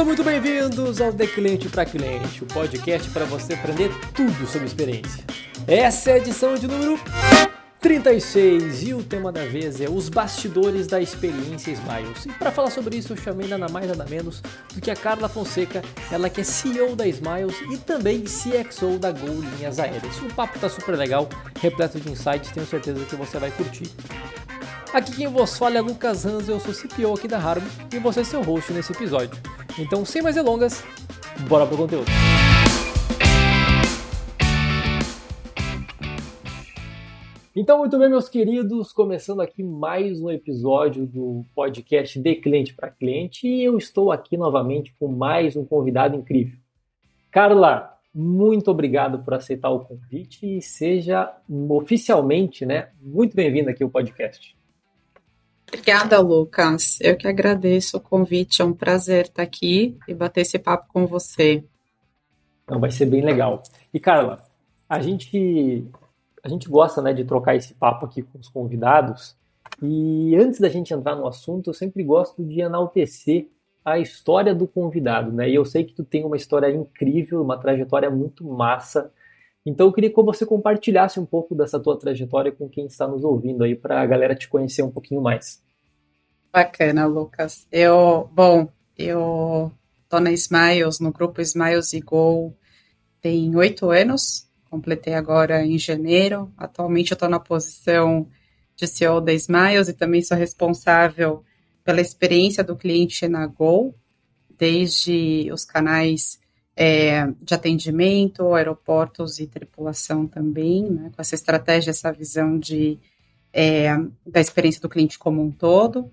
Sejam muito bem-vindos ao De Cliente para Cliente, o podcast para você aprender tudo sobre experiência. Essa é a edição de número 36 e o tema da vez é os bastidores da experiência Smiles. E para falar sobre isso, eu chamei nada mais nada menos do que a Carla Fonseca, ela que é CEO da Smiles e também CXO da Gol Linhas Aéreas. O papo tá super legal, repleto de insights, tenho certeza que você vai curtir. Aqui quem vos fala é Lucas Hans, eu sou CPO aqui da Harbo e você é seu host nesse episódio. Então, sem mais delongas, bora pro conteúdo. Então, muito bem, meus queridos, começando aqui mais um episódio do podcast de cliente para cliente e eu estou aqui novamente com mais um convidado incrível. Carla, muito obrigado por aceitar o convite e seja oficialmente, né, muito bem-vinda aqui ao podcast. Obrigada, Lucas. Eu que agradeço o convite. É um prazer estar aqui e bater esse papo com você. Então, vai ser bem legal. E, Carla, a gente, a gente gosta né, de trocar esse papo aqui com os convidados. E antes da gente entrar no assunto, eu sempre gosto de enaltecer a história do convidado, né? E eu sei que tu tem uma história incrível, uma trajetória muito massa. Então eu queria que você compartilhasse um pouco dessa tua trajetória com quem está nos ouvindo aí para a galera te conhecer um pouquinho mais. Bacana, Lucas. Eu, bom, eu tô na Smiles, no grupo Smiles e Go, tem oito anos. Completei agora em janeiro. Atualmente eu estou na posição de CEO da Smiles e também sou responsável pela experiência do cliente na Go, desde os canais é, de atendimento, aeroportos e tripulação também, né, com essa estratégia, essa visão de, é, da experiência do cliente como um todo.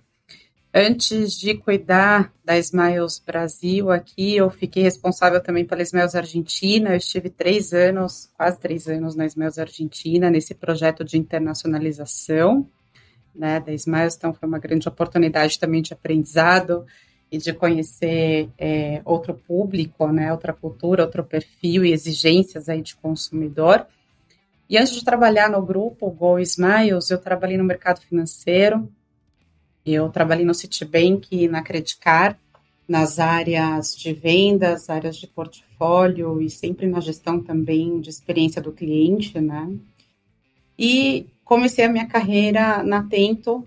Antes de cuidar da Smiles Brasil aqui, eu fiquei responsável também pela Smiles Argentina. Eu estive três anos, quase três anos na Smiles Argentina, nesse projeto de internacionalização né, da Smiles. Então, foi uma grande oportunidade também de aprendizado e de conhecer é, outro público, né, outra cultura, outro perfil e exigências aí de consumidor. E antes de trabalhar no grupo Go Smiles, eu trabalhei no mercado financeiro, eu trabalhei no Citibank e na Credicar, nas áreas de vendas, áreas de portfólio e sempre na gestão também de experiência do cliente, né? E comecei a minha carreira na Tento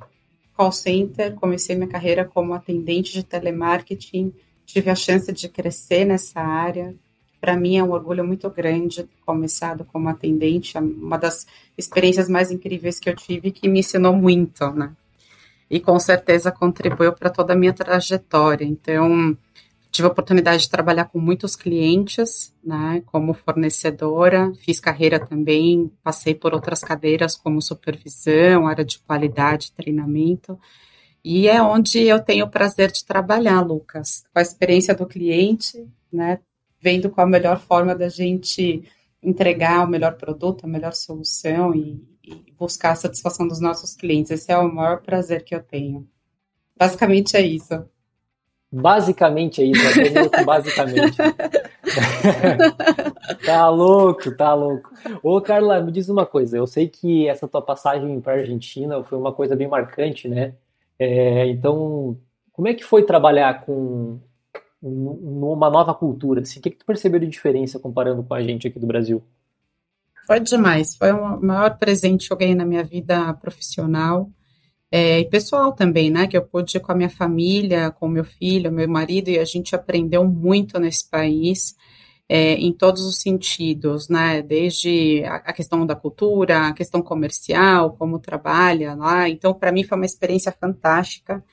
Call Center, comecei minha carreira como atendente de telemarketing, tive a chance de crescer nessa área. Para mim é um orgulho muito grande começado como atendente, é uma das experiências mais incríveis que eu tive que me ensinou muito, né? e com certeza contribuiu para toda a minha trajetória. Então, tive a oportunidade de trabalhar com muitos clientes, né, como fornecedora, fiz carreira também, passei por outras cadeiras como supervisão, área de qualidade, treinamento, e é onde eu tenho o prazer de trabalhar, Lucas, com a experiência do cliente, né, vendo qual a melhor forma da gente entregar o melhor produto, a melhor solução e, e buscar a satisfação dos nossos clientes. Esse é o maior prazer que eu tenho. Basicamente é isso. Basicamente é isso, é basicamente. tá louco, tá louco. Ô, Carla, me diz uma coisa. Eu sei que essa tua passagem para a Argentina foi uma coisa bem marcante, né? É, então, como é que foi trabalhar com numa nova cultura? Assim, o que, que tu percebeu de diferença comparando com a gente aqui do Brasil? Foi demais. Foi o maior presente que eu ganhei na minha vida profissional é, e pessoal também, né? Que eu pude ir com a minha família, com meu filho, meu marido, e a gente aprendeu muito nesse país. É, em todos os sentidos, né? Desde a, a, questão da cultura, a questão comercial, como trabalha lá. Então, para mim foi uma experiência fantástica.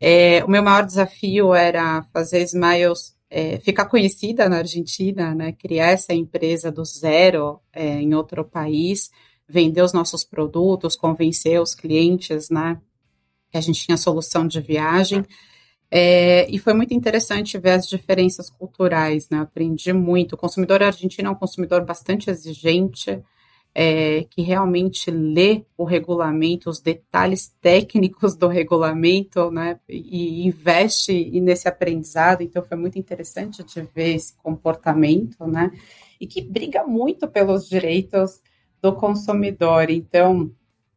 É, o meu maior desafio era fazer Smiles é, ficar conhecida na Argentina, né, criar essa empresa do zero é, em outro país, vender os nossos produtos, convencer os clientes, né, que a gente tinha solução de viagem. É, e foi muito interessante ver as diferenças culturais, né? Aprendi muito. O consumidor argentino é um consumidor bastante exigente, é, que realmente lê o regulamento, os detalhes técnicos do regulamento, né, e investe nesse aprendizado. Então, foi muito interessante de ver esse comportamento, né, e que briga muito pelos direitos do consumidor. Então,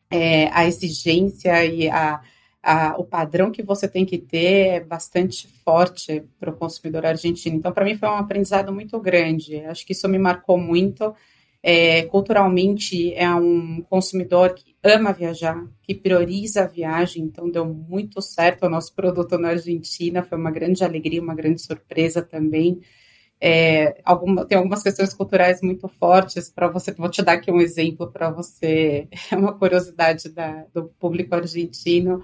é, a exigência e a, a, o padrão que você tem que ter é bastante forte para o consumidor argentino. Então, para mim, foi um aprendizado muito grande. Acho que isso me marcou muito. É, culturalmente, é um consumidor que ama viajar, que prioriza a viagem, então deu muito certo o nosso produto na Argentina, foi uma grande alegria, uma grande surpresa também. É, alguma, tem algumas questões culturais muito fortes para você. Vou te dar aqui um exemplo para você, é uma curiosidade da, do público argentino.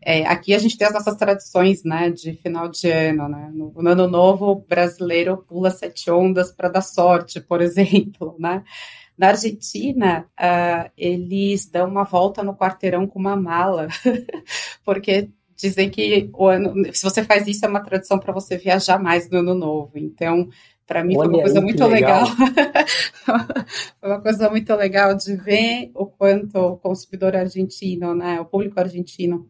É, aqui a gente tem as nossas tradições, né, de final de ano, né? No, no ano novo, o brasileiro pula sete ondas para dar sorte, por exemplo, né? Na Argentina, uh, eles dão uma volta no quarteirão com uma mala, porque dizem que ano, se você faz isso é uma tradição para você viajar mais no ano novo. Então, para mim Olha foi uma coisa muito legal. legal. foi uma coisa muito legal de ver o quanto o consumidor argentino, né, o público argentino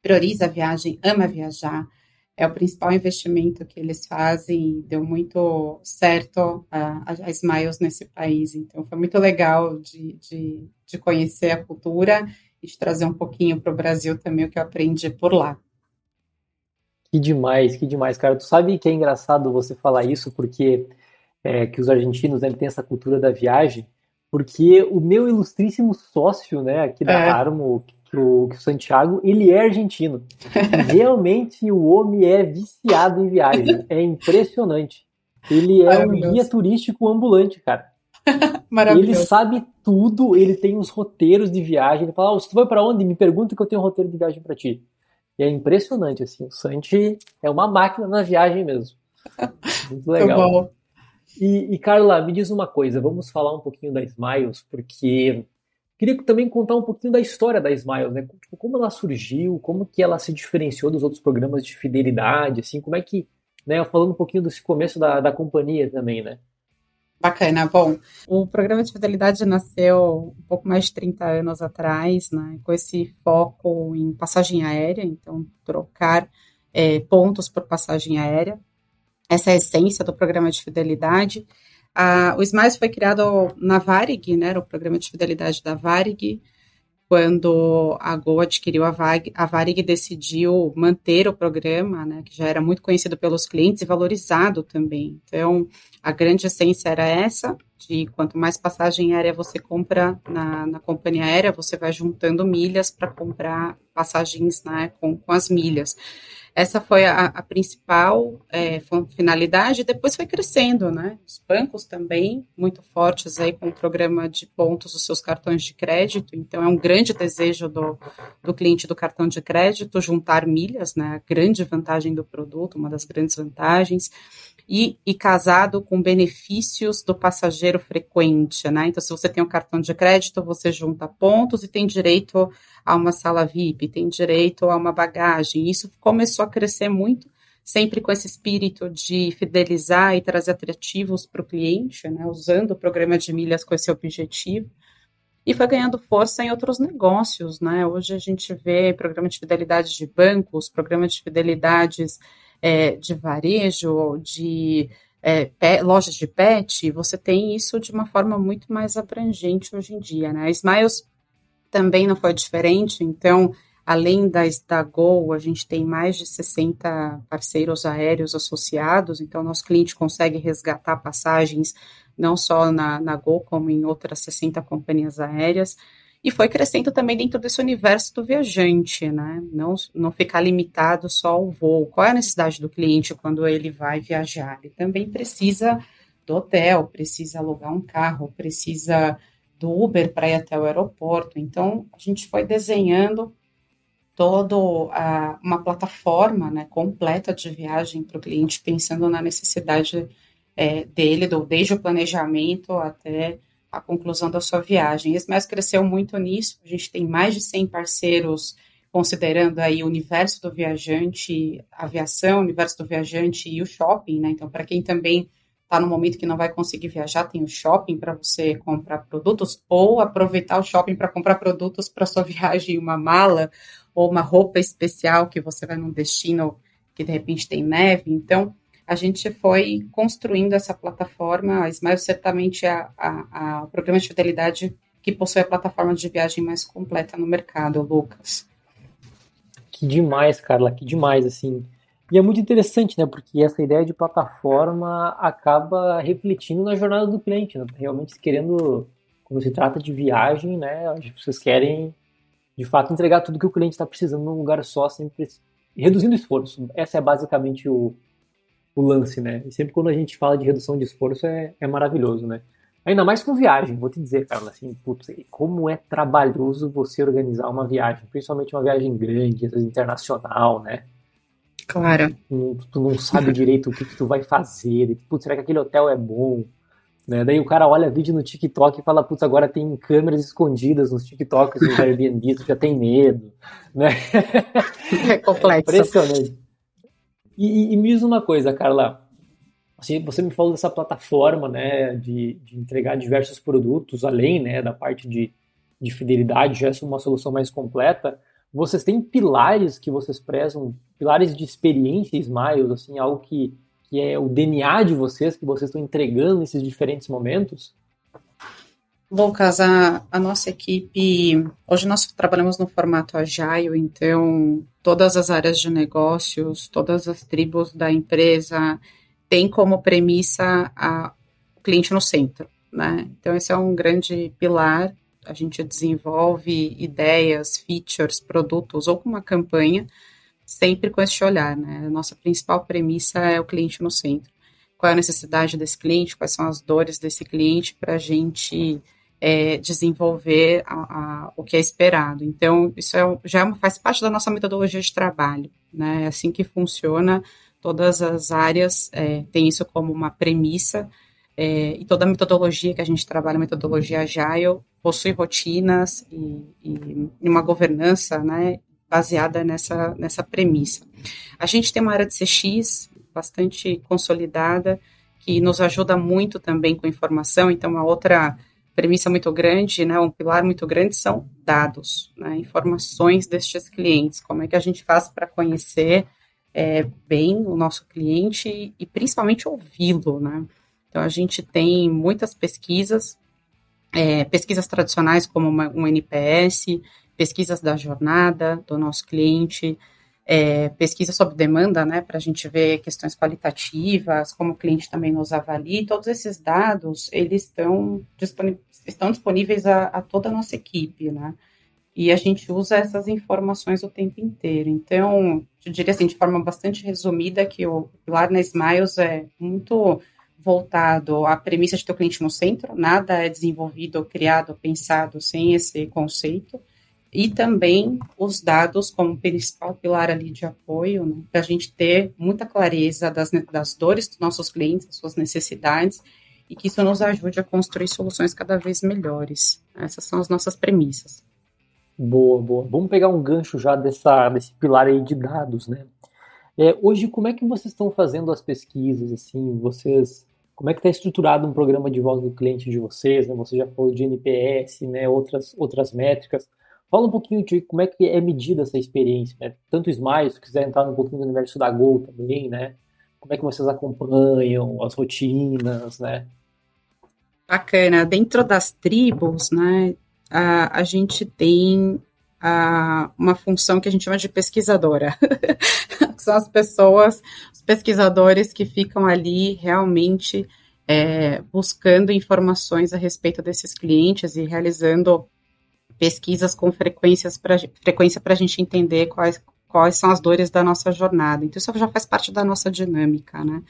prioriza a viagem, ama viajar, é o principal investimento que eles fazem, deu muito certo a, a Smiles nesse país, então foi muito legal de, de, de conhecer a cultura e de trazer um pouquinho para o Brasil também o que eu aprendi por lá. Que demais, que demais, cara. Tu sabe que é engraçado você falar isso, porque é, que os argentinos né, têm essa cultura da viagem, porque o meu ilustríssimo sócio, né, aqui da é. Armo, que o, que o Santiago, ele é argentino. realmente o homem é viciado em viagem. É impressionante. Ele é um guia turístico ambulante, cara. Ele sabe tudo, ele tem os roteiros de viagem. Ele fala: oh, se tu vai para onde? Me pergunta que eu tenho um roteiro de viagem para ti. E é impressionante, assim. O Santi é uma máquina na viagem mesmo. Muito legal. E, e, Carla, me diz uma coisa: vamos falar um pouquinho da Smiles, porque Queria também contar um pouquinho da história da Smiles, né? Tipo, como ela surgiu, como que ela se diferenciou dos outros programas de fidelidade, assim, como é que, né? Falando um pouquinho desse começo da, da companhia também, né? Bacana. Bom, o programa de fidelidade nasceu um pouco mais de 30 anos atrás, né, com esse foco em passagem aérea, então trocar é, pontos por passagem aérea. Essa é a essência do programa de fidelidade. A, o Smiles foi criado na Varig, né, era o programa de fidelidade da Varig, quando a Gol adquiriu a, Varig, a Varig decidiu manter o programa, né, que já era muito conhecido pelos clientes e valorizado também. Então, a grande essência era essa, de quanto mais passagem aérea você compra na, na companhia aérea, você vai juntando milhas para comprar passagens né, com, com as milhas. Essa foi a, a principal é, finalidade, depois foi crescendo, né? Os bancos também, muito fortes aí com o programa de pontos dos seus cartões de crédito, então é um grande desejo do, do cliente do cartão de crédito juntar milhas, né? A grande vantagem do produto, uma das grandes vantagens e, e casado com benefícios do passageiro frequente, né? Então, se você tem um cartão de crédito, você junta pontos e tem direito a uma sala VIP, tem direito a uma bagagem. Isso começou a crescer muito, sempre com esse espírito de fidelizar e trazer atrativos para o cliente, né? Usando o programa de milhas com esse objetivo e foi ganhando força em outros negócios, né? Hoje a gente vê programa de fidelidade de bancos, programa de fidelidades é, de varejo, de é, lojas de pet, você tem isso de uma forma muito mais abrangente hoje em dia, né? A Smiles também não foi diferente, então, além da, da Gol, a gente tem mais de 60 parceiros aéreos associados, então nosso cliente consegue resgatar passagens não só na, na Gol, como em outras 60 companhias aéreas e foi crescendo também dentro desse universo do viajante, né? Não, não ficar limitado só ao voo. Qual é a necessidade do cliente quando ele vai viajar? Ele também precisa do hotel, precisa alugar um carro, precisa do Uber para ir até o aeroporto. Então, a gente foi desenhando toda uma plataforma né, completa de viagem para o cliente, pensando na necessidade é, dele, do, desde o planejamento até a conclusão da sua viagem. Esse mês cresceu muito nisso, a gente tem mais de 100 parceiros considerando aí o universo do viajante, aviação, universo do viajante e o shopping, né? Então, para quem também está no momento que não vai conseguir viajar, tem o shopping para você comprar produtos ou aproveitar o shopping para comprar produtos para sua viagem, uma mala ou uma roupa especial que você vai num destino que de repente tem neve. Então, a gente foi construindo essa plataforma. A Smile certamente é o programa de fidelidade que possui a plataforma de viagem mais completa no mercado, Lucas. Que demais, Carla, que demais, assim. E é muito interessante, né? Porque essa ideia de plataforma acaba refletindo na jornada do cliente, né? Realmente querendo, quando se trata de viagem, né? Pessoas querem, de fato, entregar tudo que o cliente está precisando num lugar só, sempre reduzindo esforço. Essa é basicamente o, o lance, né? E sempre quando a gente fala de redução de esforço é, é maravilhoso, né? Ainda mais com viagem, vou te dizer, cara, assim, putz, como é trabalhoso você organizar uma viagem, principalmente uma viagem grande, internacional, né? Claro. Tu, tu não sabe direito o que, que tu vai fazer, putz, será que aquele hotel é bom? Né? Daí o cara olha vídeo no TikTok e fala, putz, agora tem câmeras escondidas nos TikToks nos Airbnb, tu já tem medo, né? É complexo. É impressionante. E, e, me diz uma coisa, Carla, você, você me falou dessa plataforma, né, de, de entregar diversos produtos, além, né, da parte de, de fidelidade, já é uma solução mais completa, vocês têm pilares que vocês prezam, pilares de experiência Smiles, assim, algo que, que é o DNA de vocês, que vocês estão entregando nesses diferentes momentos? Lucas, a, a nossa equipe, hoje nós trabalhamos no formato Agile, então todas as áreas de negócios, todas as tribos da empresa têm como premissa a, o cliente no centro, né? Então esse é um grande pilar, a gente desenvolve ideias, features, produtos ou uma campanha, sempre com esse olhar, né? A nossa principal premissa é o cliente no centro. Qual é a necessidade desse cliente, quais são as dores desse cliente para a gente é, desenvolver a, a, o que é esperado. Então, isso é, já é faz parte da nossa metodologia de trabalho, né? É assim que funciona, todas as áreas é, têm isso como uma premissa, é, e toda a metodologia que a gente trabalha, a metodologia Agile, possui rotinas e, e uma governança, né, baseada nessa, nessa premissa. A gente tem uma área de CX bastante consolidada, que nos ajuda muito também com informação, então, uma outra premissa muito grande, né, um pilar muito grande são dados, né, informações destes clientes. Como é que a gente faz para conhecer é, bem o nosso cliente e principalmente ouvi-lo, né? Então a gente tem muitas pesquisas, é, pesquisas tradicionais como uma, um NPS, pesquisas da jornada do nosso cliente, é, pesquisa sobre demanda, né, para a gente ver questões qualitativas, como o cliente também nos avalia, todos esses dados, eles estão, estão disponíveis a, a, toda a nossa equipe, né, e a gente usa essas informações o tempo inteiro. Então, eu diria assim, de forma bastante resumida, que o pilar na Smiles é muito voltado à premissa de ter o cliente no centro, nada é desenvolvido, criado, pensado sem esse conceito, e também os dados como principal pilar ali de apoio, né, para a gente ter muita clareza das, das dores dos nossos clientes, das suas necessidades, e que isso nos ajude a construir soluções cada vez melhores. Essas são as nossas premissas. Boa, boa. Vamos pegar um gancho já dessa, desse pilar aí de dados, né? É, hoje, como é que vocês estão fazendo as pesquisas, assim, vocês, como é que está estruturado um programa de voz do cliente de vocês, né? Você já falou de NPS, né? Outras, outras métricas. Fala um pouquinho de como é que é medida essa experiência, né? Tanto o Smile, se quiser entrar um pouquinho no universo da Gol também, né? Como é que vocês acompanham as rotinas, né? Bacana. Dentro das tribos, né, a, a gente tem a, uma função que a gente chama de pesquisadora. São as pessoas, os pesquisadores que ficam ali realmente é, buscando informações a respeito desses clientes e realizando pesquisas com frequências pra, frequência para a gente entender quais, quais são as dores da nossa jornada. Então, isso já faz parte da nossa dinâmica, né?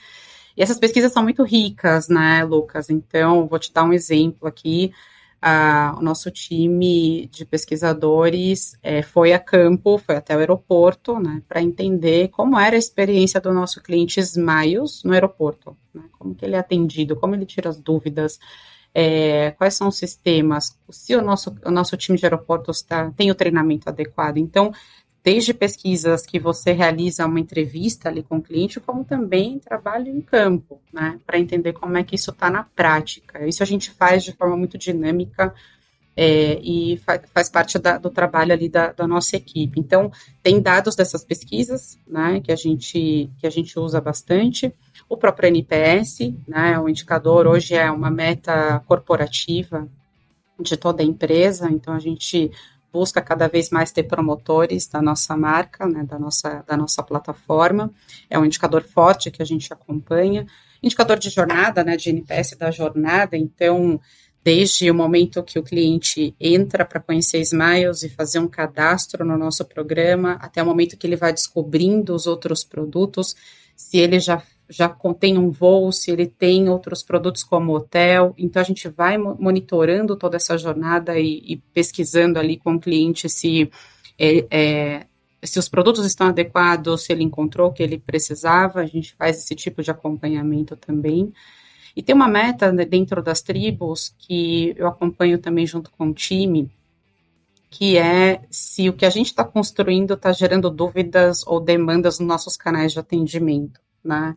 E essas pesquisas são muito ricas, né, Lucas? Então, vou te dar um exemplo aqui. Ah, o nosso time de pesquisadores é, foi a campo, foi até o aeroporto, né, para entender como era a experiência do nosso cliente Smiles no aeroporto, né, como que ele é atendido, como ele tira as dúvidas, é, quais são os sistemas, se o nosso, o nosso time de aeroportos tá, tem o treinamento adequado. Então, desde pesquisas que você realiza uma entrevista ali com o cliente, como também trabalho em campo, né, para entender como é que isso está na prática. Isso a gente faz de forma muito dinâmica é, e fa faz parte da, do trabalho ali da, da, nossa equipe. Então, tem dados dessas pesquisas, né, que a gente, que a gente usa bastante. O próprio NPS, né, o indicador hoje é uma meta corporativa de toda a empresa, então a gente busca cada vez mais ter promotores da nossa marca, né, da nossa, da nossa plataforma. É um indicador forte que a gente acompanha. Indicador de jornada, né, de NPS da jornada, então, desde o momento que o cliente entra para conhecer Smiles e fazer um cadastro no nosso programa, até o momento que ele vai descobrindo os outros produtos, se ele já já contém um voo, se ele tem outros produtos como hotel. Então, a gente vai monitorando toda essa jornada e, e pesquisando ali com o cliente se, é, é, se os produtos estão adequados, se ele encontrou o que ele precisava. A gente faz esse tipo de acompanhamento também. E tem uma meta dentro das tribos que eu acompanho também junto com o time, que é se o que a gente está construindo está gerando dúvidas ou demandas nos nossos canais de atendimento né?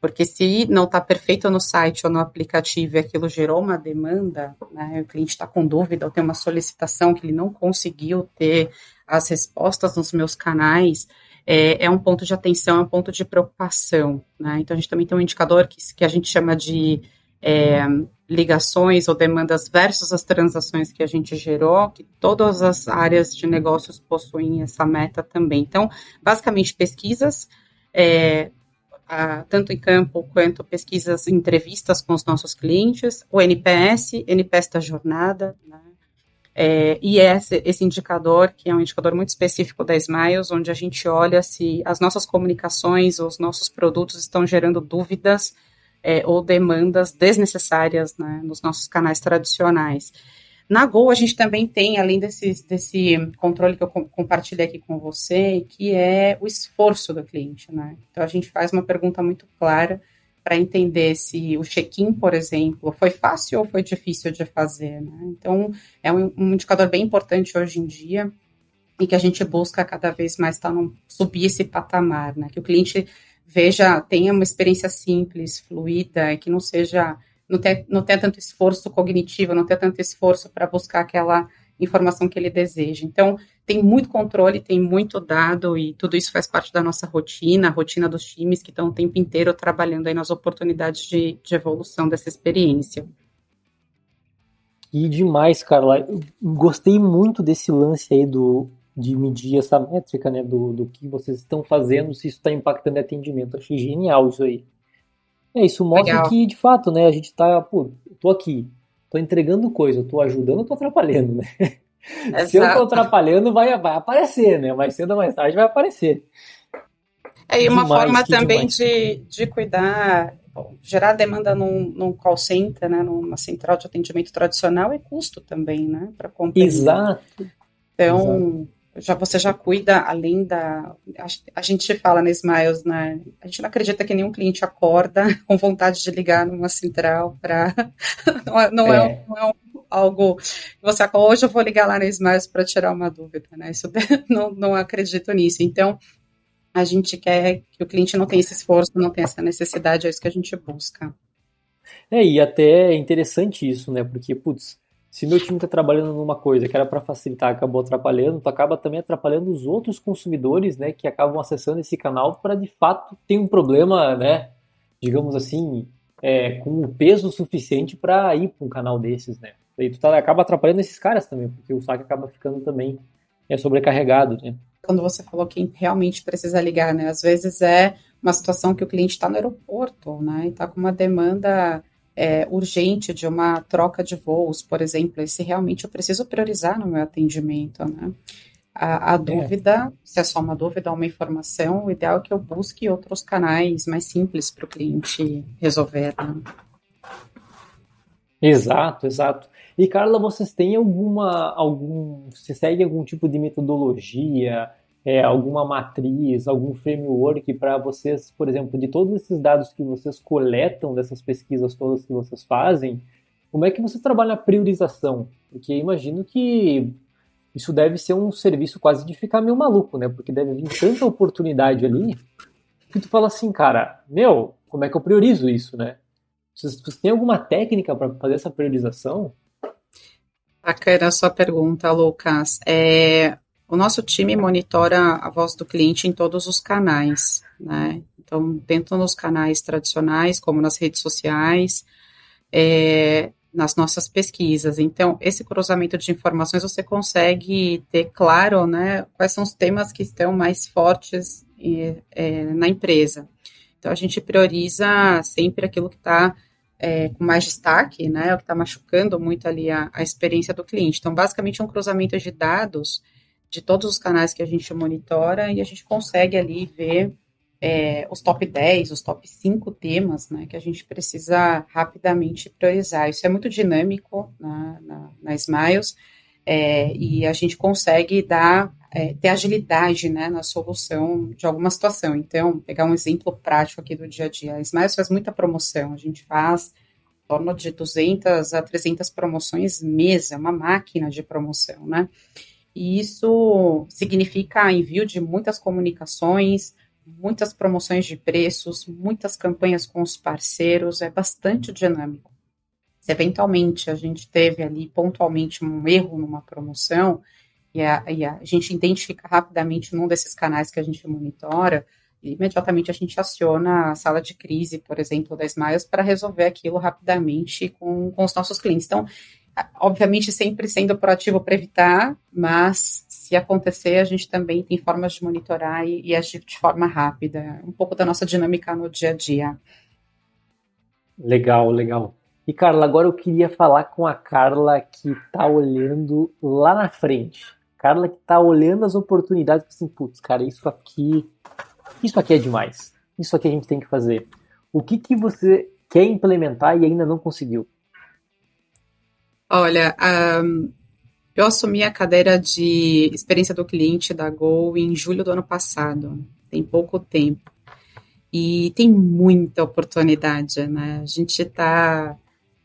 Porque se não está perfeito no site ou no aplicativo e aquilo gerou uma demanda, né, o cliente está com dúvida ou tem uma solicitação que ele não conseguiu ter as respostas nos meus canais, é, é um ponto de atenção, é um ponto de preocupação. Né? Então, a gente também tem um indicador que, que a gente chama de é, ligações ou demandas versus as transações que a gente gerou, que todas as áreas de negócios possuem essa meta também. Então, basicamente, pesquisas, é, tanto em campo quanto pesquisas, entrevistas com os nossos clientes, o NPS, NPS da jornada, né? É, e esse, esse indicador, que é um indicador muito específico da Smiles, onde a gente olha se as nossas comunicações, os nossos produtos estão gerando dúvidas é, ou demandas desnecessárias né, nos nossos canais tradicionais. Na Go, a gente também tem, além desse, desse controle que eu compartilhei aqui com você, que é o esforço do cliente, né? Então, a gente faz uma pergunta muito clara para entender se o check-in, por exemplo, foi fácil ou foi difícil de fazer, né? Então, é um, um indicador bem importante hoje em dia e que a gente busca cada vez mais tá num, subir esse patamar, né? Que o cliente veja, tenha uma experiência simples, fluida, que não seja não ter, não ter tanto esforço cognitivo, não ter tanto esforço para buscar aquela informação que ele deseja. Então, tem muito controle, tem muito dado e tudo isso faz parte da nossa rotina, a rotina dos times que estão o tempo inteiro trabalhando aí nas oportunidades de, de evolução dessa experiência. E demais, Carla. Eu gostei muito desse lance aí do, de medir essa métrica, né, do, do que vocês estão fazendo, se isso está impactando atendimento. Achei genial isso aí. É, isso mostra Legal. que, de fato, né, a gente tá, pô, tô aqui, tô entregando coisa, tô ajudando, tô atrapalhando, né? Se eu tô atrapalhando, vai, vai aparecer, né? Mais cedo ou mais tarde vai aparecer. É, e uma demais, forma também de, de cuidar, bom, gerar demanda num, num call center, né, numa central de atendimento tradicional é custo também, né, para comprar. Exato. Então, Exato já você já cuida além da a, a, gente fala na Smiles, né? A gente não acredita que nenhum cliente acorda com vontade de ligar numa central para não, é, não, é. é. não é algo que você hoje eu vou ligar lá na Smiles para tirar uma dúvida, né? Isso não, não acredito nisso. Então a gente quer que o cliente não tenha esse esforço, não tenha essa necessidade, é isso que a gente busca. É, e até é interessante isso, né? Porque, putz, se meu time está trabalhando numa coisa que era para facilitar, acabou atrapalhando, tu acaba também atrapalhando os outros consumidores, né, que acabam acessando esse canal para de fato ter um problema, né, digamos assim, é, com o peso suficiente para ir para um canal desses, né. E tu tá, acaba atrapalhando esses caras também, porque o saque acaba ficando também é, sobrecarregado, né. Quando você falou quem realmente precisa ligar, né, às vezes é uma situação que o cliente está no aeroporto, né, e está com uma demanda é, urgente de uma troca de voos, por exemplo, se realmente eu preciso priorizar no meu atendimento, né? A, a é. dúvida, se é só uma dúvida ou uma informação, o ideal é que eu busque outros canais mais simples para o cliente resolver. Né? Exato, exato. E Carla, vocês têm alguma, algum, você segue algum tipo de metodologia, é, alguma matriz, algum framework para vocês, por exemplo, de todos esses dados que vocês coletam dessas pesquisas todas que vocês fazem, como é que você trabalha a priorização? Porque imagino que isso deve ser um serviço quase de ficar meio maluco, né? Porque deve vir tanta oportunidade ali que tu fala assim, cara, meu, como é que eu priorizo isso, né? Vocês, vocês têm alguma técnica para fazer essa priorização? Bacana a sua pergunta, Lucas. É, o nosso time monitora a voz do cliente em todos os canais, né? Então, tanto nos canais tradicionais como nas redes sociais, é, nas nossas pesquisas. Então, esse cruzamento de informações você consegue ter claro, né, quais são os temas que estão mais fortes é, na empresa. Então, a gente prioriza sempre aquilo que está é, com mais destaque, né, o que está machucando muito ali a, a experiência do cliente. Então, basicamente, é um cruzamento de dados de todos os canais que a gente monitora e a gente consegue ali ver é, os top 10, os top 5 temas né, que a gente precisa rapidamente priorizar. Isso é muito dinâmico na, na, na Smiles é, e a gente consegue dar, é, ter agilidade né, na solução de alguma situação. Então, pegar um exemplo prático aqui do dia a dia. A Smiles faz muita promoção, a gente faz em torno de 200 a 300 promoções mês, é uma máquina de promoção, né? E isso significa envio de muitas comunicações, muitas promoções de preços, muitas campanhas com os parceiros, é bastante dinâmico. Se eventualmente a gente teve ali pontualmente um erro numa promoção e a, e a gente identifica rapidamente num desses canais que a gente monitora, imediatamente a gente aciona a sala de crise, por exemplo, da Smiles, para resolver aquilo rapidamente com, com os nossos clientes. Então, obviamente sempre sendo proativo para evitar, mas se acontecer, a gente também tem formas de monitorar e, e agir de forma rápida. Um pouco da nossa dinâmica no dia a dia. Legal, legal. E Carla, agora eu queria falar com a Carla que está olhando lá na frente. Carla que está olhando as oportunidades, assim, putz, cara, isso aqui, isso aqui é demais. Isso aqui a gente tem que fazer. O que que você quer implementar e ainda não conseguiu? Olha, um, eu assumi a cadeira de experiência do cliente da Gol em julho do ano passado, tem pouco tempo. E tem muita oportunidade, né? A gente está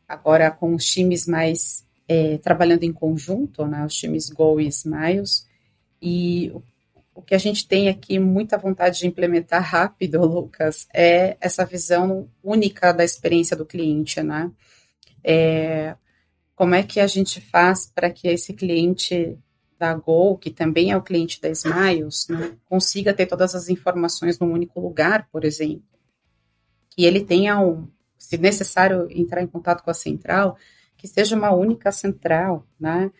agora com os times mais é, trabalhando em conjunto, né? Os times Go e Smiles. E o que a gente tem aqui muita vontade de implementar rápido, Lucas, é essa visão única da experiência do cliente, né? É, como é que a gente faz para que esse cliente da Gol, que também é o cliente da Smiles, né, consiga ter todas as informações num único lugar, por exemplo. Que ele tenha, um, se necessário, entrar em contato com a central, que seja uma única central, né?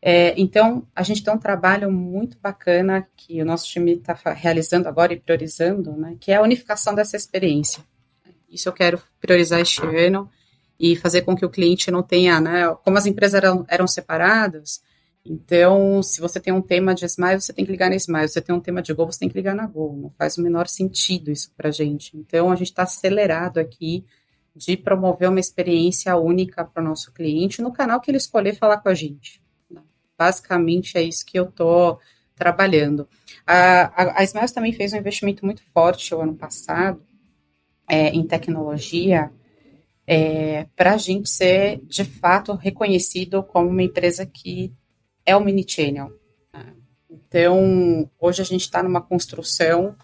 É, então, a gente tem um trabalho muito bacana que o nosso time está realizando agora e priorizando, né, que é a unificação dessa experiência. Isso eu quero priorizar este ano e fazer com que o cliente não tenha, né? Como as empresas eram, eram separadas, então, se você tem um tema de Smile, você tem que ligar na Smile. Se você tem um tema de Go, você tem que ligar na Go. Não faz o menor sentido isso para gente. Então, a gente está acelerado aqui de promover uma experiência única para o nosso cliente no canal que ele escolher falar com a gente. Basicamente, é isso que eu estou trabalhando. A, a, a Smiles também fez um investimento muito forte o ano passado é, em tecnologia é, para a gente ser, de fato, reconhecido como uma empresa que é o mini-channel. Então, hoje a gente está numa construção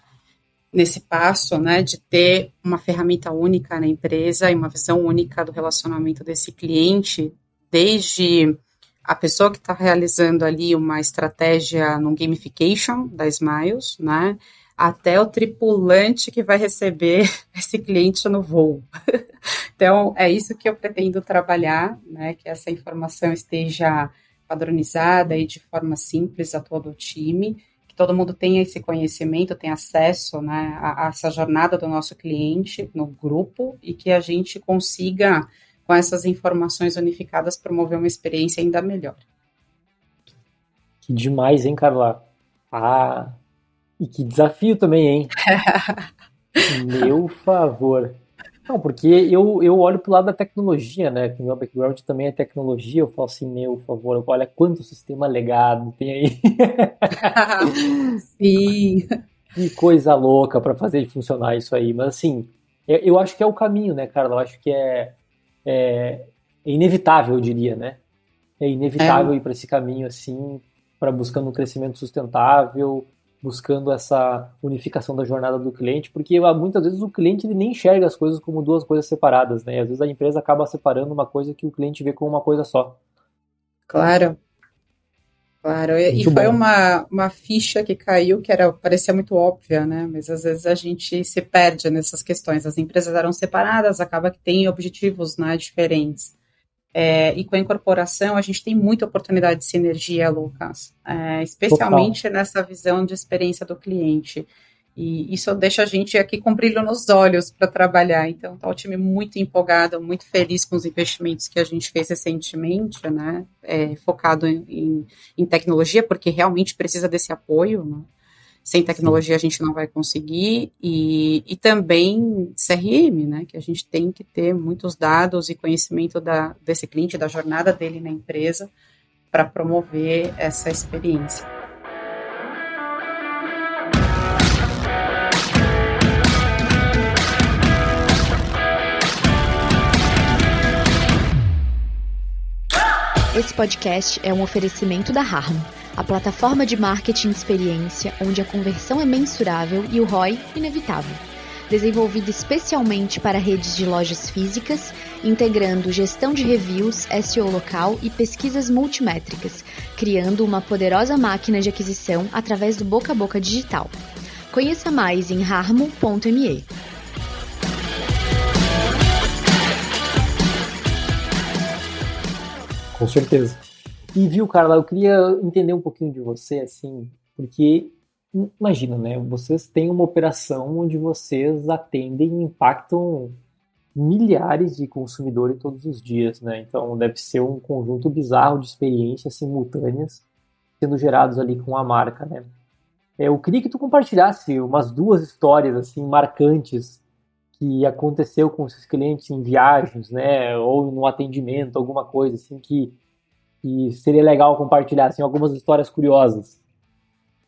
nesse passo, né, de ter uma ferramenta única na empresa e uma visão única do relacionamento desse cliente, desde a pessoa que está realizando ali uma estratégia no gamification da Smiles, né, até o tripulante que vai receber esse cliente no voo. então, é isso que eu pretendo trabalhar, né, que essa informação esteja padronizada e de forma simples a todo o time, que todo mundo tenha esse conhecimento, tenha acesso né, a, a essa jornada do nosso cliente no grupo e que a gente consiga, com essas informações unificadas, promover uma experiência ainda melhor. Que demais, hein, Carla? Ah, e que desafio também, hein? meu favor. Não, porque eu, eu olho pro lado da tecnologia, né? Que meu background também é tecnologia. Eu falo assim, meu favor, olha quanto sistema legado tem aí. Sim. Que coisa louca para fazer funcionar isso aí. Mas assim, eu, acho que é o caminho, né, Carla? Eu acho que é, é, é inevitável, eu diria, né? É inevitável é. ir para esse caminho assim, para buscando um crescimento sustentável, buscando essa unificação da jornada do cliente, porque ah, muitas vezes o cliente ele nem enxerga as coisas como duas coisas separadas, né? Às vezes a empresa acaba separando uma coisa que o cliente vê como uma coisa só. Claro. Claro, e, e foi uma, uma ficha que caiu que era parecia muito óbvia, né? Mas às vezes a gente se perde nessas questões. As empresas eram separadas, acaba que tem objetivos né, diferentes. É, e com a incorporação, a gente tem muita oportunidade de sinergia, Lucas, é, especialmente Total. nessa visão de experiência do cliente. E isso deixa a gente aqui com brilho nos olhos para trabalhar. Então, está o time muito empolgado, muito feliz com os investimentos que a gente fez recentemente, né? É, focado em, em, tecnologia, porque realmente precisa desse apoio, né? Sem tecnologia a gente não vai conseguir. E, e também CRM, né? Que a gente tem que ter muitos dados e conhecimento da, desse cliente, da jornada dele na empresa, para promover essa experiência. Esse podcast é um oferecimento da Harmo, a plataforma de marketing experiência onde a conversão é mensurável e o ROI inevitável. Desenvolvida especialmente para redes de lojas físicas, integrando gestão de reviews, SEO local e pesquisas multimétricas, criando uma poderosa máquina de aquisição através do boca a boca digital. Conheça mais em harmo.me. Com certeza. E viu, Carla, eu queria entender um pouquinho de você, assim, porque imagina, né? Vocês têm uma operação onde vocês atendem e impactam milhares de consumidores todos os dias, né? Então deve ser um conjunto bizarro de experiências simultâneas sendo gerados ali com a marca, né? É, eu queria que tu compartilhasse umas duas histórias assim marcantes que aconteceu com seus clientes em viagens, né, ou no atendimento, alguma coisa assim que, que seria legal compartilhar, assim, algumas histórias curiosas.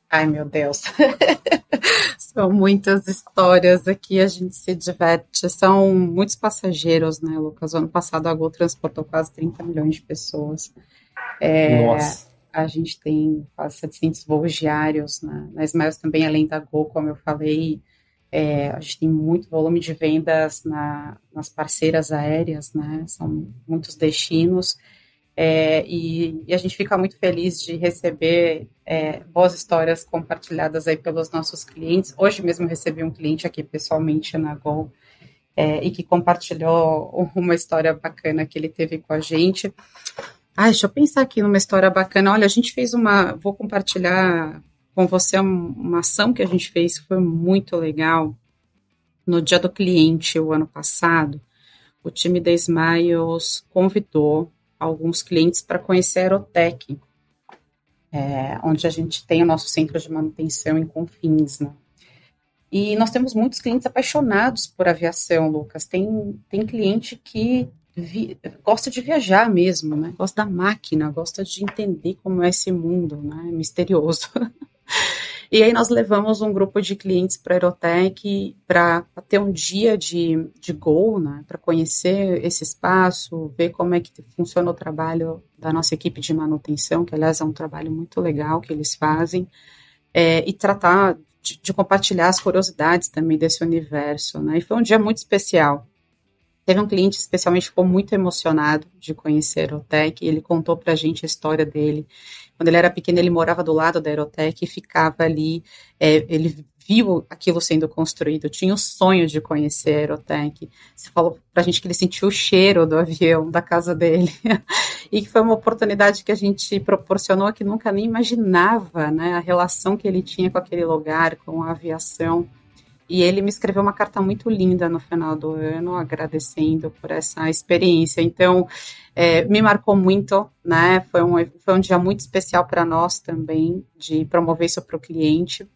Ai, meu Deus. São muitas histórias aqui, a gente se diverte. São muitos passageiros, né, Lucas? O ano passado a Gol transportou quase 30 milhões de pessoas. É, Nossa. A gente tem quase 700 voos diários né? na Smiles também, além da Gol, como eu falei, é, a gente tem muito volume de vendas na, nas parceiras aéreas, né? São muitos destinos. É, e, e, a gente fica muito feliz de receber é, boas histórias compartilhadas aí pelos nossos clientes. Hoje mesmo recebi um cliente aqui pessoalmente na Gol é, e que compartilhou uma história bacana que ele teve com a gente. Ah, deixa eu pensar aqui numa história bacana. Olha, a gente fez uma. Vou compartilhar com você uma ação que a gente fez que foi muito legal. No dia do cliente, o ano passado, o time da Smiles convidou alguns clientes para conhecer a Aerotech, é, onde a gente tem o nosso centro de manutenção em Confins, né? E nós temos muitos clientes apaixonados por aviação, Lucas. Tem, tem cliente que vi, gosta de viajar mesmo, né? Gosta da máquina, gosta de entender como é esse mundo, né? Misterioso. E aí nós levamos um grupo de clientes para a Aerotech para ter um dia de, de Go, né, para conhecer esse espaço, ver como é que funciona o trabalho da nossa equipe de manutenção, que aliás é um trabalho muito legal que eles fazem, é, e tratar de, de, compartilhar as curiosidades também desse universo. Né, e foi um dia muito especial. Teve um cliente especialmente ficou muito emocionado de conhecer a Aerotech, ele contou para a gente a história dele quando ele era pequeno, ele morava do lado da Aerotech e ficava ali. É, ele viu aquilo sendo construído, tinha o sonho de conhecer a Aerotech. Você falou para a gente que ele sentiu o cheiro do avião da casa dele. e que foi uma oportunidade que a gente proporcionou que nunca nem imaginava, né? A relação que ele tinha com aquele lugar, com a aviação. E ele me escreveu uma carta muito linda no final do ano, agradecendo por essa experiência. Então, é, me marcou muito, né? Foi um, foi um dia muito especial para nós também, de promover isso para o cliente.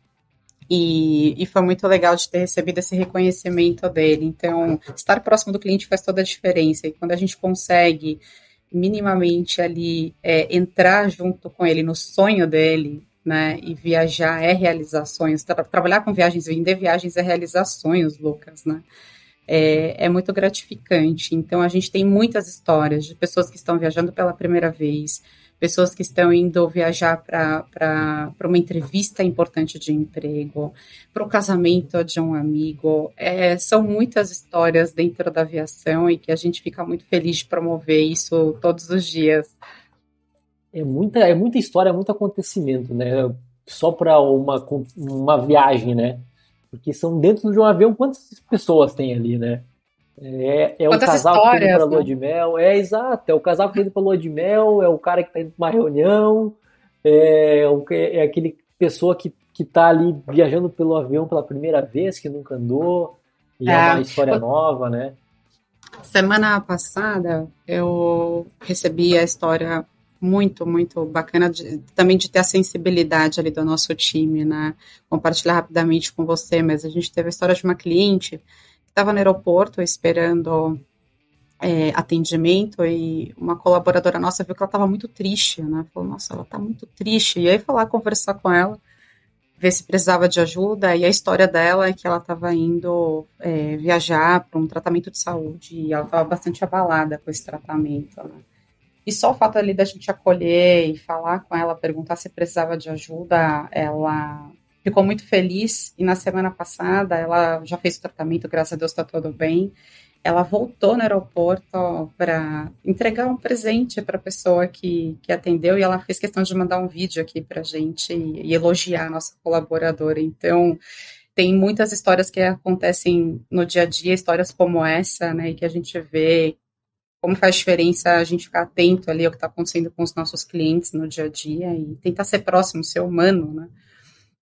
E, e, foi muito legal de ter recebido esse reconhecimento dele. Então, estar próximo do cliente faz toda a diferença. E quando a gente consegue minimamente ali é, entrar junto com ele no sonho dele, né? E viajar é realizar sonhos. Tra trabalhar com viagens, vender viagens é realizar sonhos, Lucas, né? É, é, muito gratificante. Então, a gente tem muitas histórias de pessoas que estão viajando pela primeira vez, pessoas que estão indo viajar para uma entrevista importante de emprego, para o casamento de um amigo. É, são muitas histórias dentro da aviação e que a gente fica muito feliz de promover isso todos os dias é muita, é muita história, é muito acontecimento, né? Só para uma, uma viagem, né? Porque são dentro de um avião, quantas pessoas tem ali, né? É, é o casal que tá indo pra lua né? de mel. É exato, é o casal que tá indo pra lua de mel, é o cara que tá indo pra uma reunião, é, é aquele pessoa que, que tá ali viajando pelo avião pela primeira vez, que nunca andou, e é, é uma história nova, né? Semana passada eu recebi a história muito, muito bacana de, também de ter a sensibilidade ali do nosso time, né? Compartilhar rapidamente com você, mas a gente teve a história de uma cliente que estava no aeroporto esperando é, atendimento e uma colaboradora nossa viu que ela estava muito triste, né? Falou, nossa, ela está muito triste. E aí foi lá conversar com ela ver se precisava de ajuda. E a história dela é que ela estava indo é, viajar para um tratamento de saúde e ela estava bastante abalada com esse tratamento. Né? E só o fato ali da gente acolher e falar com ela, perguntar se precisava de ajuda, ela ficou muito feliz. E na semana passada ela já fez o tratamento, graças a Deus está tudo bem ela voltou no aeroporto para entregar um presente para a pessoa que, que atendeu e ela fez questão de mandar um vídeo aqui para a gente e, e, elogiar a nossa colaboradora. Então, tem muitas histórias que acontecem no dia a dia, histórias como essa, né, que a gente vê como faz diferença a gente ficar atento ali ao que está acontecendo com os nossos clientes no dia a dia e tentar ser próximo, ser humano, né?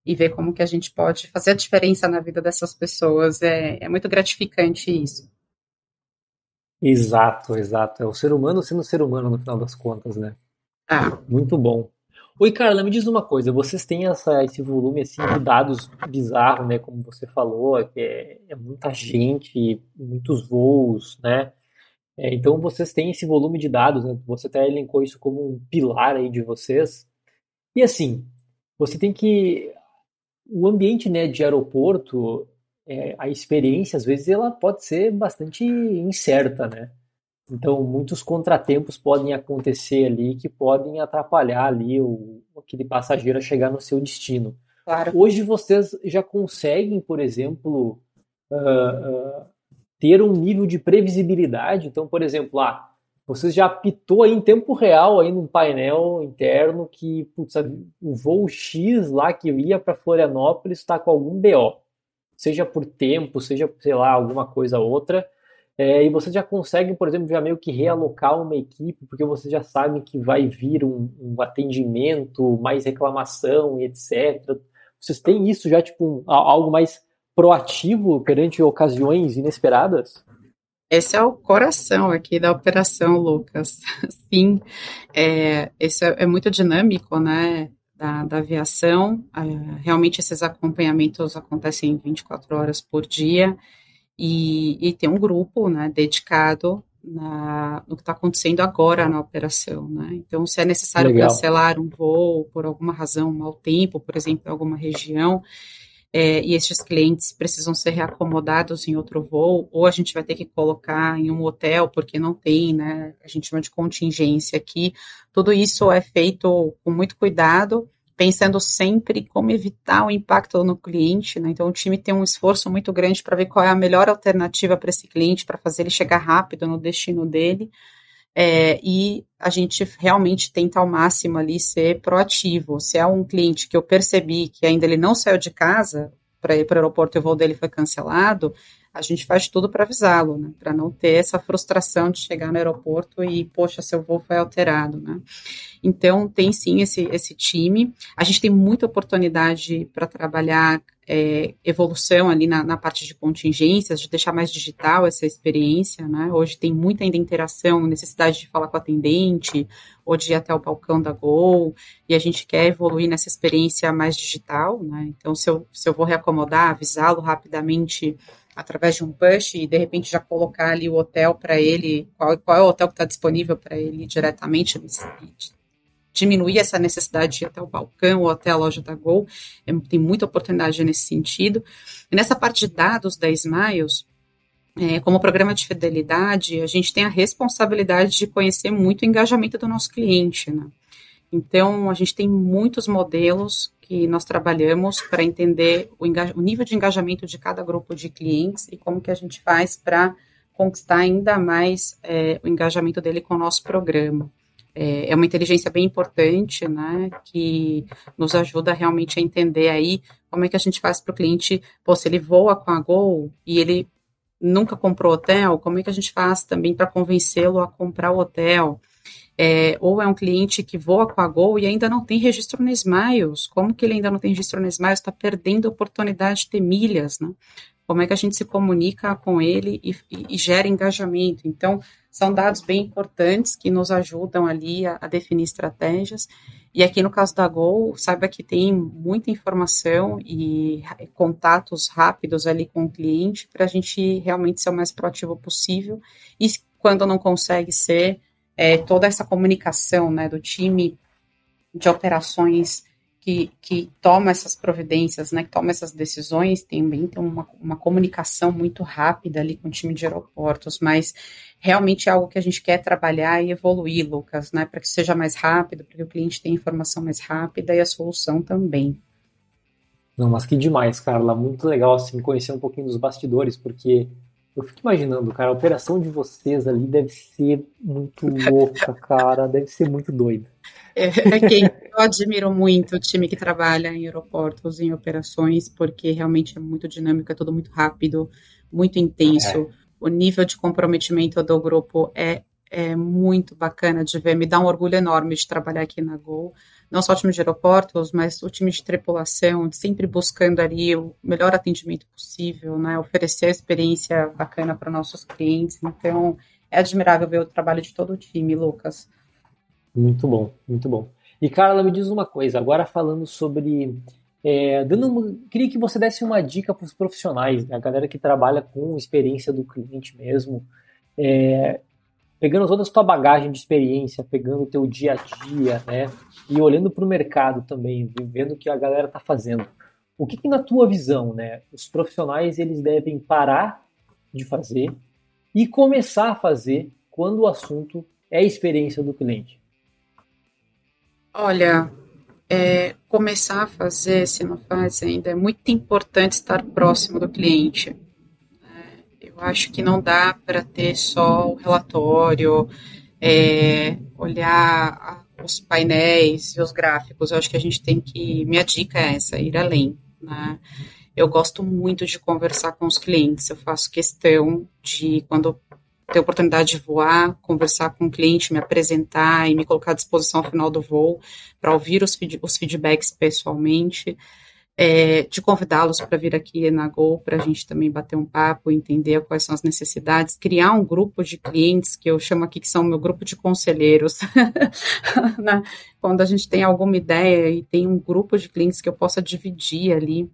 E ver como que a gente pode fazer a diferença na vida dessas pessoas. É, é muito gratificante isso. Exato, exato. É o ser humano sendo ser humano no final das contas, né? Ah. Muito bom. Oi, Carla, me diz uma coisa. Vocês têm essa, esse volume assim, de dados bizarro, né? Como você falou, que é, é muita gente, muitos voos, né? É, então vocês têm esse volume de dados, né? Você até elencou isso como um pilar aí de vocês. E assim, você tem que o ambiente né, de aeroporto é, a experiência, às vezes, ela pode ser bastante incerta, né? Então, muitos contratempos podem acontecer ali que podem atrapalhar ali o, aquele passageiro a chegar no seu destino. Claro. Hoje vocês já conseguem, por exemplo, uh, uh, ter um nível de previsibilidade. Então, por exemplo, ah, vocês já apitou em tempo real aí no painel interno que putz, o voo X lá que ia para Florianópolis está com algum BO seja por tempo, seja, sei lá, alguma coisa outra. É, e você já consegue, por exemplo, já meio que realocar uma equipe, porque você já sabe que vai vir um, um atendimento, mais reclamação e etc. Vocês têm isso já, tipo, um, algo mais proativo perante ocasiões inesperadas? Esse é o coração aqui da operação, Lucas. Sim, é, esse é, é muito dinâmico, né? da, da aviação. Uh, realmente esses acompanhamentos acontecem 24 horas por dia e, e tem um grupo né, dedicado na, no que está acontecendo agora na operação. Né? Então, se é necessário Legal. cancelar um voo por alguma razão, mau tempo, por exemplo, em alguma região, é, e esses clientes precisam ser reacomodados em outro voo, ou a gente vai ter que colocar em um hotel, porque não tem, né? A gente chama de contingência aqui. Tudo isso é feito com muito cuidado, pensando sempre como evitar o impacto no cliente, né? Então o time tem um esforço muito grande para ver qual é a melhor alternativa para esse cliente, para fazer ele chegar rápido no destino dele. É, e a gente realmente tenta ao máximo ali ser proativo. Se é um cliente que eu percebi que ainda ele não saiu de casa para ir para o aeroporto e o voo dele foi cancelado, a gente faz tudo para avisá-lo, né? Para não ter essa frustração de chegar no aeroporto e, poxa, seu voo foi alterado, né? Então, tem sim esse, esse time. A gente tem muita oportunidade para trabalhar é, evolução ali na, na, parte de contingências, de deixar mais digital essa experiência, né? Hoje tem muita ainda interação, necessidade de falar com o atendente, ou de ir até o balcão da Gol, e a gente quer evoluir nessa experiência mais digital, né? Então, se eu, se eu vou reacomodar, avisá-lo rapidamente através de um push e de repente já colocar ali o hotel para ele, qual, qual é o hotel que está disponível para ele diretamente, diminuir essa necessidade de ir até o balcão ou até a loja da Gol, é, tem muita oportunidade nesse sentido. E nessa parte de dados da Smiles, é, como programa de fidelidade, a gente tem a responsabilidade de conhecer muito o engajamento do nosso cliente, né? Então, a gente tem muitos modelos que nós trabalhamos para entender o, o, nível de engajamento de cada grupo de clientes e como que a gente faz para conquistar ainda mais é, o engajamento dele com o nosso programa. É, é uma inteligência bem importante, né, que nos ajuda realmente a entender aí como é que a gente faz para o cliente, pô, se ele voa com a Gol e ele nunca comprou hotel, como é que a gente faz também para convencê-lo a comprar o hotel? É, ou é um cliente que voa com a Gol e ainda não tem registro na Smiles. Como que ele ainda não tem registro na Smiles? Está perdendo a oportunidade de ter milhas, né? Como é que a gente se comunica com ele e, e, e gera engajamento? Então, são dados bem importantes que nos ajudam ali a, a definir estratégias. E aqui no caso da Gol, saiba que tem muita informação e contatos rápidos ali com o cliente para a gente realmente ser o mais proativo possível. E quando não consegue ser, é, toda essa comunicação né, do time de operações que, que toma essas providências, né, que toma essas decisões, também tem uma, uma comunicação muito rápida ali com o time de aeroportos, mas realmente é algo que a gente quer trabalhar e evoluir, Lucas, né, para que seja mais rápido, para que o cliente tenha informação mais rápida e a solução também. Não, mas que demais, Carla, muito legal assim conhecer um pouquinho dos bastidores, porque eu fico imaginando, cara, a operação de vocês ali deve ser muito louca, cara, deve ser muito doida. É, é quem eu admiro muito o time que trabalha em aeroportos, em operações, porque realmente é muito dinâmico, é tudo muito rápido, muito intenso. É. O nível de comprometimento do grupo é, é muito bacana de ver, me dá um orgulho enorme de trabalhar aqui na Gol não só o time de aeroportos, mas o time de tripulação, sempre buscando ali o melhor atendimento possível, né, oferecer a experiência bacana para nossos clientes. Então, é admirável ver o trabalho de todo o time, Lucas. Muito bom, muito bom. E Carla, me diz uma coisa, agora falando sobre. É, dando, queria que você desse uma dica para os profissionais, né, a galera que trabalha com experiência do cliente mesmo. É, pegando toda a sua bagagem de experiência, pegando o teu dia a dia, né? E olhando para o mercado também, vendo o que a galera está fazendo. O que, que, na tua visão, né, os profissionais eles devem parar de fazer e começar a fazer quando o assunto é a experiência do cliente? Olha, é, começar a fazer, se não faz ainda, é muito importante estar próximo do cliente eu acho que não dá para ter só o relatório, é, olhar os painéis e os gráficos. Eu acho que a gente tem que. Minha dica é essa, ir além. Né? Eu gosto muito de conversar com os clientes. Eu faço questão de, quando ter oportunidade de voar, conversar com o cliente, me apresentar e me colocar à disposição ao final do voo para ouvir os, feed, os feedbacks pessoalmente é, de convidá-los para vir aqui na Gol para a gente também bater um papo, entender quais são as necessidades, criar um grupo de clientes que eu chamo aqui que são meu grupo de conselheiros. Quando a gente tem alguma ideia e tem um grupo de clientes que eu possa dividir ali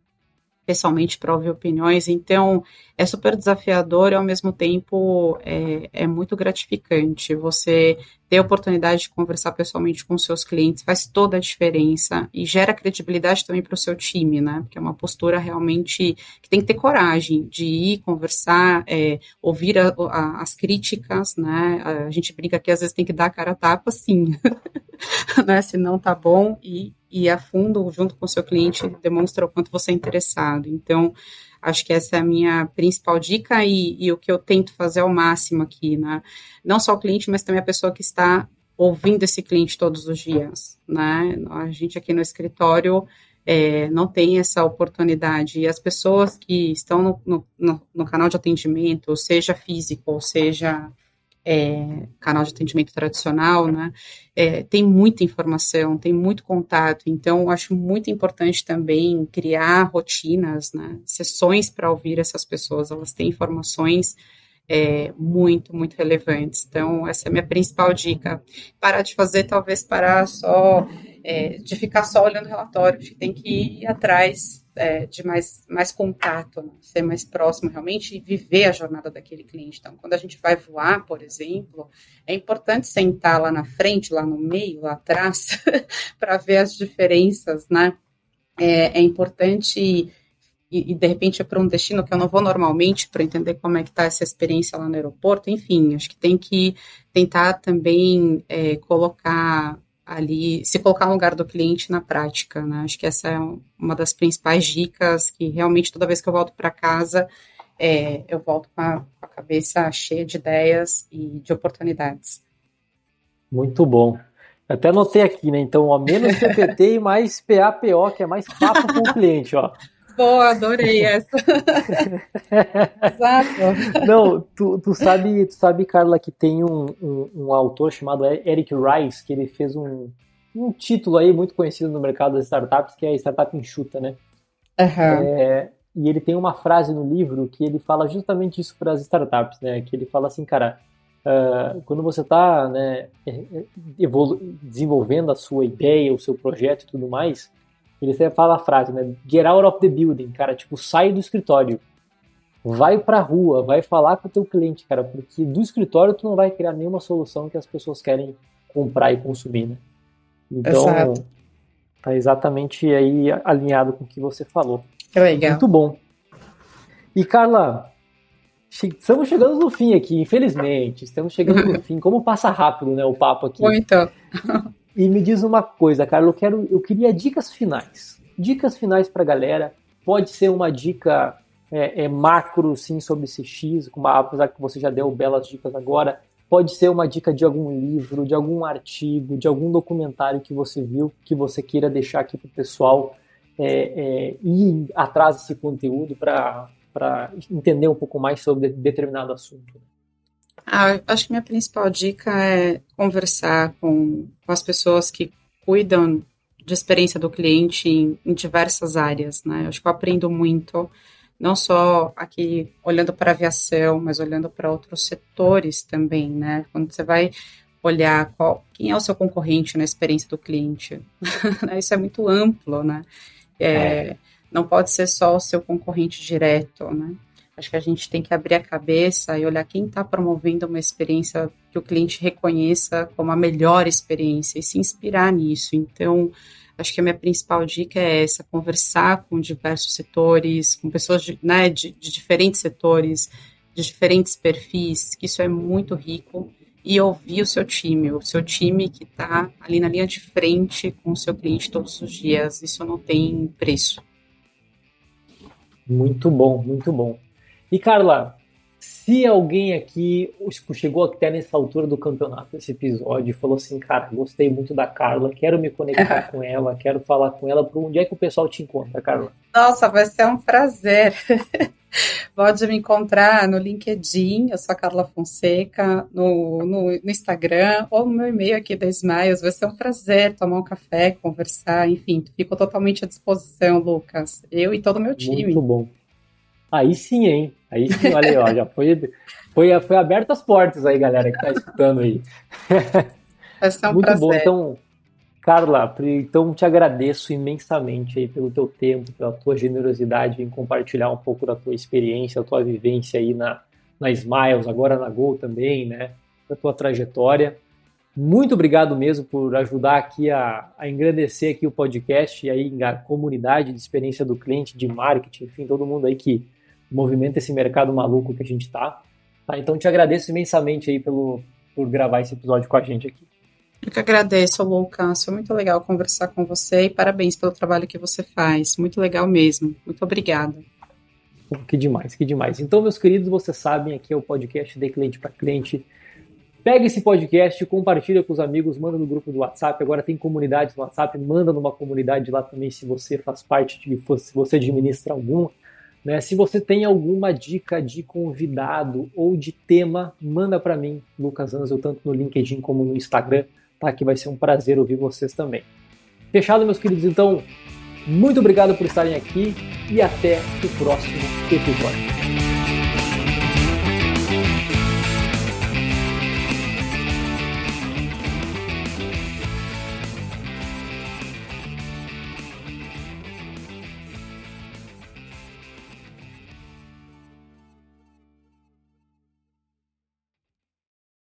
pessoalmente para ouvir opiniões, então é super desafiador e ao mesmo tempo é, é muito gratificante. Você ter a oportunidade de conversar pessoalmente com seus clientes faz toda a diferença e gera credibilidade também para o seu time, né? Porque é uma postura realmente que tem que ter coragem de ir conversar, é, ouvir a, a, as críticas, né? A gente brinca que às vezes tem que dar a cara a tapa, sim, né? Se não tá bom e e a fundo, junto com o seu cliente, demonstra o quanto você é interessado. Então, acho que essa é a minha principal dica e, e o que eu tento fazer ao máximo aqui, né? Não só o cliente, mas também a pessoa que está ouvindo esse cliente todos os dias, né? A gente aqui no escritório é, não tem essa oportunidade. E as pessoas que estão no, no, no canal de atendimento, seja físico, ou seja é, canal de atendimento tradicional, né, é, tem muita informação, tem muito contato, então acho muito importante também criar rotinas, né, sessões para ouvir essas pessoas, elas têm informações é, muito, muito relevantes. Então, essa é a minha principal dica. Parar de fazer, talvez parar só, é, de ficar só olhando relatório, tem que ir atrás é, de mais, mais contato, né? ser mais próximo realmente e viver a jornada daquele cliente. Então, quando a gente vai voar, por exemplo, é importante sentar lá na frente, lá no meio, lá atrás, para ver as diferenças, né? É, é importante e, e, de repente é para um destino que eu não vou normalmente para entender como é que está essa experiência lá no aeroporto. Enfim, acho que tem que tentar também é, colocar ali, se colocar no lugar do cliente na prática, né? Acho que essa é uma das principais dicas que realmente toda vez que eu volto para casa, é, eu volto com a, com a, cabeça cheia de ideias e de oportunidades. Muito bom. Até anotei aqui, né? Então, ó, menos PPT e mais PAPO, que é mais papo com o cliente, ó. Boa, adorei essa. Exato. Não, tu, tu, sabe, tu sabe, Carla, que tem um, um, um, autor chamado Eric Rice, que ele fez um, um título aí muito conhecido no mercado das startups, que é Startup Enxuta, né? Uhum. É, e ele tem uma frase no livro que ele fala justamente isso para as startups, né? Que ele fala assim, cara, uh, quando você está né, desenvolvendo a sua ideia, o seu projeto e tudo mais, ele sempre fala a frase, né? Get out of the building, cara. Tipo, sai do escritório. Vai pra rua, vai falar com o teu cliente, cara. Porque do escritório tu não vai criar nenhuma solução que as pessoas querem comprar e consumir, né? Então, Exato. tá exatamente aí alinhado com o que você falou. Legal. Muito bom. E, Carla, estamos chegando no fim aqui, infelizmente. Estamos chegando no fim. Como passa rápido, né, o papo aqui. Muito. E me diz uma coisa, Carlos, eu, quero, eu queria dicas finais. Dicas finais para a galera. Pode ser uma dica é, é, macro, sim, sobre CX, como, apesar que você já deu belas dicas agora. Pode ser uma dica de algum livro, de algum artigo, de algum documentário que você viu, que você queira deixar aqui para o pessoal é, é, ir atrás desse conteúdo para entender um pouco mais sobre determinado assunto. Ah, acho que minha principal dica é conversar com, com as pessoas que cuidam de experiência do cliente em, em diversas áreas, né? Acho que eu aprendo muito, não só aqui olhando para a aviação, mas olhando para outros setores também, né? Quando você vai olhar qual, quem é o seu concorrente na experiência do cliente, isso é muito amplo, né? É, é. Não pode ser só o seu concorrente direto, né? Acho que a gente tem que abrir a cabeça e olhar quem está promovendo uma experiência que o cliente reconheça como a melhor experiência e se inspirar nisso. Então, acho que a minha principal dica é essa: conversar com diversos setores, com pessoas de, né, de, de diferentes setores, de diferentes perfis, que isso é muito rico. E ouvir o seu time, o seu time que está ali na linha de frente com o seu cliente todos os dias. Isso não tem preço. Muito bom, muito bom. E Carla, se alguém aqui chegou até nessa altura do campeonato, esse episódio, e falou assim, cara, gostei muito da Carla, quero me conectar com ela, quero falar com ela, por onde é que o pessoal te encontra, Carla? Nossa, vai ser um prazer. Pode me encontrar no LinkedIn, eu sou a Carla Fonseca, no, no, no, Instagram ou no meu e-mail aqui da Smiles. Vai ser um prazer tomar um café, conversar, enfim, fico totalmente à disposição, Lucas. Eu e todo o meu time. Muito bom. Aí sim, hein? Aí sim, olha aí, ó, já foi, foi, foi aberto as portas aí, galera, que tá escutando aí. Ser um Muito prazer. bom, então, Carla, então te agradeço imensamente aí pelo teu tempo, pela tua generosidade em compartilhar um pouco da tua experiência, da tua vivência aí na, na Smiles, agora na Gol também, né? Da tua trajetória. Muito obrigado mesmo por ajudar aqui a, a engrandecer aqui o podcast e aí a comunidade de experiência do cliente, de marketing, enfim, todo mundo aí que movimenta esse mercado maluco que a gente está. Tá? Então te agradeço imensamente aí pelo, por gravar esse episódio com a gente aqui. Eu que agradeço, Lucas. Foi muito legal conversar com você e parabéns pelo trabalho que você faz. Muito legal mesmo. Muito obrigada. Que demais, que demais. Então, meus queridos, vocês sabem, aqui é o podcast de cliente para cliente. Pega esse podcast, compartilha com os amigos, manda no grupo do WhatsApp. Agora tem comunidade no WhatsApp, manda numa comunidade lá também se você faz parte, de, se você administra alguma. Né? Se você tem alguma dica de convidado ou de tema, manda para mim, Lucas Anzel, tanto no LinkedIn como no Instagram, tá? Que vai ser um prazer ouvir vocês também. Fechado, meus queridos? Então, muito obrigado por estarem aqui e até o próximo episódio.